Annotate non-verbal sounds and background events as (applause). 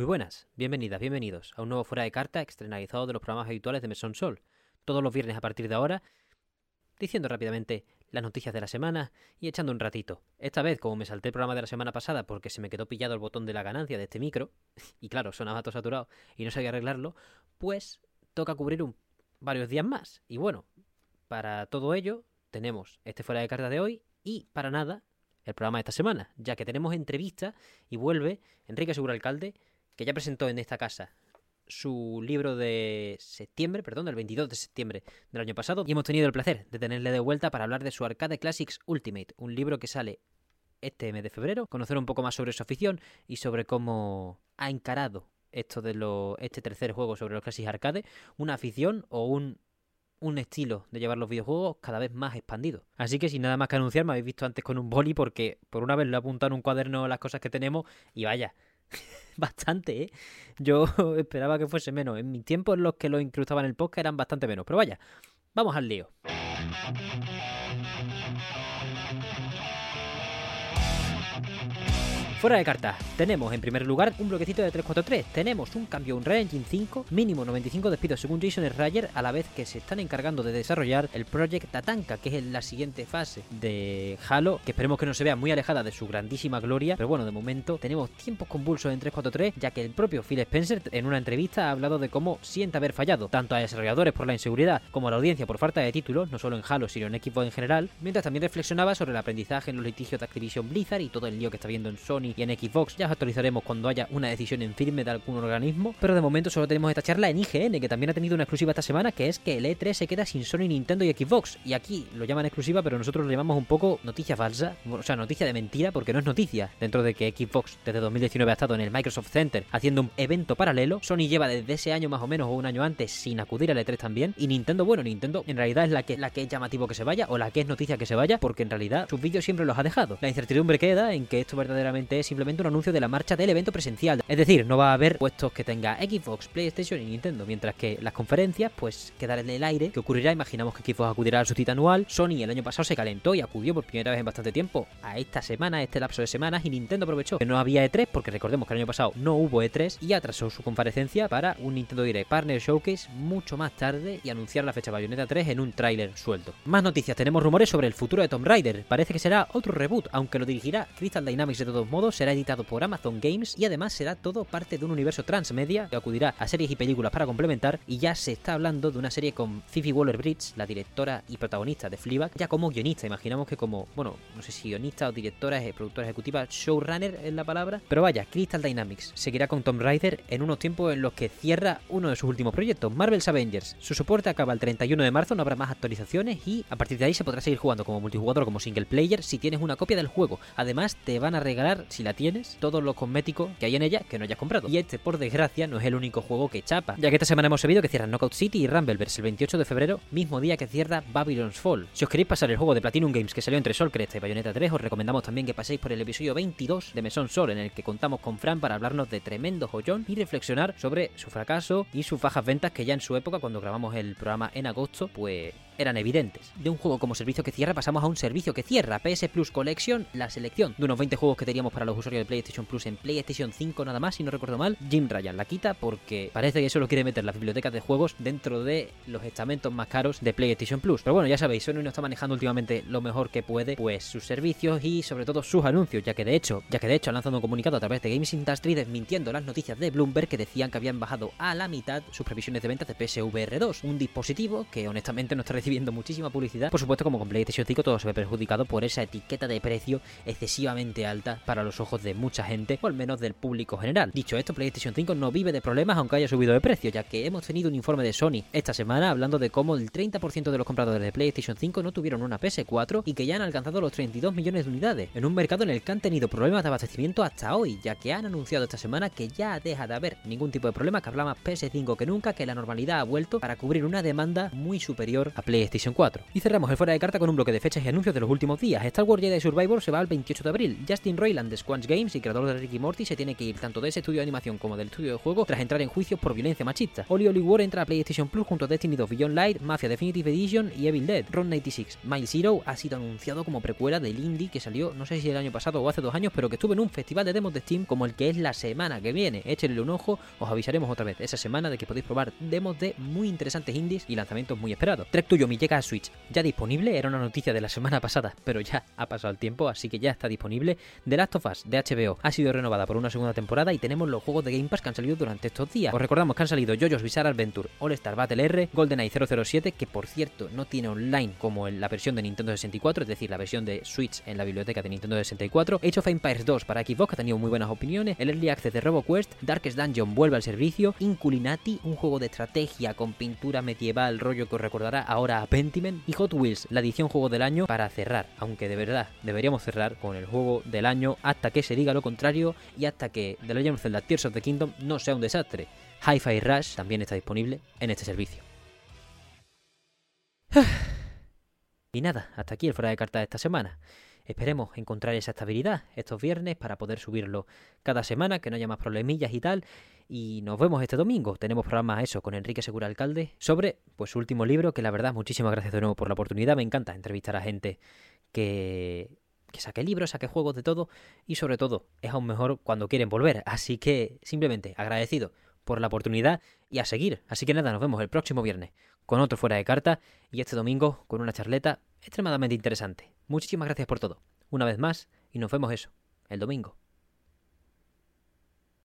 Muy buenas, bienvenidas, bienvenidos a un nuevo Fuera de Carta externalizado de los programas habituales de Mesón Sol. Todos los viernes a partir de ahora, diciendo rápidamente las noticias de la semana y echando un ratito. Esta vez, como me salté el programa de la semana pasada porque se me quedó pillado el botón de la ganancia de este micro, (laughs) y claro, sonaba todo saturado y no sabía arreglarlo, pues toca cubrir un, varios días más. Y bueno, para todo ello tenemos este Fuera de Carta de hoy y para nada el programa de esta semana, ya que tenemos entrevista y vuelve Enrique Segura Alcalde, que ya presentó en esta casa su libro de septiembre, perdón, del 22 de septiembre del año pasado, y hemos tenido el placer de tenerle de vuelta para hablar de su Arcade Classics Ultimate, un libro que sale este mes de febrero, conocer un poco más sobre su afición y sobre cómo ha encarado esto de lo, este tercer juego sobre los Classics Arcade, una afición o un un estilo de llevar los videojuegos cada vez más expandido. Así que sin nada más que anunciar, me habéis visto antes con un boli porque por una vez le he apuntado en un cuaderno las cosas que tenemos y vaya, (laughs) bastante, ¿eh? Yo (laughs) esperaba que fuese menos. En mi tiempo los que lo incrustaba en el podcast eran bastante menos. Pero vaya, vamos al lío. Fuera de carta, tenemos en primer lugar un bloquecito de 343, tenemos un cambio un Engine 5, mínimo 95 despidos según Jason Schreier, a la vez que se están encargando de desarrollar el Project Tatanka, que es la siguiente fase de Halo, que esperemos que no se vea muy alejada de su grandísima gloria, pero bueno, de momento tenemos tiempos convulsos en 343, ya que el propio Phil Spencer en una entrevista ha hablado de cómo siente haber fallado, tanto a desarrolladores por la inseguridad como a la audiencia por falta de títulos, no solo en Halo, sino en equipo en general, mientras también reflexionaba sobre el aprendizaje en los litigios de Activision Blizzard y todo el lío que está viendo en Sony y en Xbox. Ya os actualizaremos cuando haya una decisión en firme de algún organismo. Pero de momento solo tenemos esta charla en IGN, que también ha tenido una exclusiva esta semana, que es que el E3 se queda sin Sony, Nintendo y Xbox. Y aquí lo llaman exclusiva, pero nosotros lo llamamos un poco noticia falsa. O sea, noticia de mentira, porque no es noticia. Dentro de que Xbox desde 2019 ha estado en el Microsoft Center haciendo un evento paralelo. Sony lleva desde ese año más o menos o un año antes sin acudir al E3 también. Y Nintendo, bueno, Nintendo en realidad es la que, la que es llamativo que se vaya o la que es noticia que se vaya, porque en realidad sus vídeos siempre los ha dejado. La incertidumbre queda en que esto verdaderamente es simplemente un anuncio de la marcha del evento presencial. Es decir, no va a haber puestos que tenga Xbox, PlayStation y Nintendo, mientras que las conferencias, pues quedarán en el aire. ¿Qué ocurrirá? Imaginamos que Xbox acudirá a su cita anual. Sony el año pasado se calentó y acudió por primera vez en bastante tiempo a esta semana, a este lapso de semanas, y Nintendo aprovechó que no había E3, porque recordemos que el año pasado no hubo E3, y atrasó su comparecencia para un Nintendo Direct Partner Showcase mucho más tarde y anunciar la fecha Bayonetta 3 en un tráiler suelto. Más noticias, tenemos rumores sobre el futuro de Tomb Raider. Parece que será otro reboot, aunque lo dirigirá Crystal Dynamics de todos modos, será editado por Amazon Games y además será todo parte de un universo transmedia que acudirá a series y películas para complementar y ya se está hablando de una serie con Phoebe Waller-Bridge, la directora y protagonista de Fleabag, ya como guionista, imaginamos que como, bueno, no sé si guionista o directora, productora ejecutiva, showrunner es la palabra, pero vaya, Crystal Dynamics seguirá con Tomb Raider en unos tiempos en los que cierra uno de sus últimos proyectos, Marvel's Avengers. Su soporte acaba el 31 de marzo, no habrá más actualizaciones y a partir de ahí se podrá seguir jugando como multijugador o como single player si tienes una copia del juego. Además, te van a regalar, si la tienes, todos los cosméticos que hay en ella que no hayas comprado. Y este, por desgracia, no es el único juego que chapa, ya que esta semana hemos sabido que cierran Knockout City y Rumbleverse el 28 de febrero, mismo día que cierra Babylon's Fall. Si os queréis pasar el juego de Platinum Games que salió entre Sol y Bayonetta 3, os recomendamos también que paséis por el episodio 22 de Mesón Sol, en el que contamos con Fran para hablarnos de tremendo joyón y reflexionar sobre su fracaso y sus bajas ventas que ya en su época, cuando grabamos el programa en agosto, pues eran evidentes. De un juego como servicio que cierra pasamos a un servicio que cierra. PS Plus Collection, la selección de unos 20 juegos que teníamos para los usuarios de PlayStation Plus en PlayStation 5 nada más, si no recuerdo mal. Jim Ryan la quita porque parece que solo quiere meter las bibliotecas de juegos dentro de los estamentos más caros de PlayStation Plus. Pero bueno, ya sabéis, Sony no está manejando últimamente lo mejor que puede, pues sus servicios y sobre todo sus anuncios, ya que de hecho, ya que de hecho han lanzado un comunicado a través de Games Industry desmintiendo las noticias de Bloomberg que decían que habían bajado a la mitad sus previsiones de ventas de PSVR 2, un dispositivo que honestamente no está recibiendo muchísima publicidad. Por supuesto, como con PlayStation 5 todo se ve perjudicado por esa etiqueta de precio excesivamente alta para los ojos de mucha gente, o al menos del público general. Dicho esto, PlayStation 5 no vive de problemas aunque haya subido de precio, ya que hemos tenido un informe de Sony esta semana hablando de cómo el 30% de los compradores de PlayStation 5 no tuvieron una PS4 y que ya han alcanzado los 32 millones de unidades, en un mercado en el que han tenido problemas de abastecimiento hasta hoy, ya que han anunciado esta semana que ya deja de haber ningún tipo de problema, que habla más PS5 que nunca, que la normalidad ha vuelto para cubrir una demanda muy superior a PlayStation PlayStation 4. Y cerramos el fuera de carta con un bloque de fechas y anuncios de los últimos días. Star Wars Jedi Survivor se va al 28 de abril. Justin Roiland de Squanch Games y creador de Ricky Morty se tiene que ir tanto de ese estudio de animación como del estudio de juego tras entrar en juicios por violencia machista. Oli Oli War entra a PlayStation Plus junto a Destiny 2 Beyond Light, Mafia Definitive Edition y Evil Dead. Ron 96 Mile Zero ha sido anunciado como precuela del indie que salió no sé si el año pasado o hace dos años, pero que estuvo en un festival de demos de Steam como el que es la semana que viene. Échenle un ojo, os avisaremos otra vez esa semana de que podéis probar demos de muy interesantes indies y lanzamientos muy esperados. Trek tuyo mi llega a Switch, ya disponible, era una noticia de la semana pasada, pero ya ha pasado el tiempo, así que ya está disponible. The Last of Us de HBO ha sido renovada por una segunda temporada y tenemos los juegos de Game Pass que han salido durante estos días. Os recordamos que han salido JoJo's Bizarre Adventure, All Star Battle R, GoldenEye 007, que por cierto no tiene online como en la versión de Nintendo 64, es decir, la versión de Switch en la biblioteca de Nintendo 64, Age of Empires 2 para Xbox, que ha tenido muy buenas opiniones, el Early Access de RoboQuest, Darkest Dungeon vuelve al servicio, Inculinati, un juego de estrategia con pintura medieval, rollo que os recordará a Pentiment, y Hot Wheels, la edición juego del año para cerrar, aunque de verdad deberíamos cerrar con el juego del año hasta que se diga lo contrario y hasta que The Legend of Zelda Tears of the Kingdom no sea un desastre. Hi-Fi Rush también está disponible en este servicio. (sighs) Y nada, hasta aquí el fuera de carta de esta semana. Esperemos encontrar esa estabilidad estos viernes para poder subirlo cada semana, que no haya más problemillas y tal. Y nos vemos este domingo. Tenemos programas eso con Enrique Segura Alcalde sobre pues su último libro, que la verdad muchísimas gracias de nuevo por la oportunidad. Me encanta entrevistar a gente que que saque libros, saque juegos de todo y sobre todo es aún mejor cuando quieren volver. Así que simplemente agradecido por la oportunidad y a seguir. Así que nada, nos vemos el próximo viernes con otro fuera de carta y este domingo con una charleta extremadamente interesante. Muchísimas gracias por todo, una vez más, y nos vemos eso, el domingo.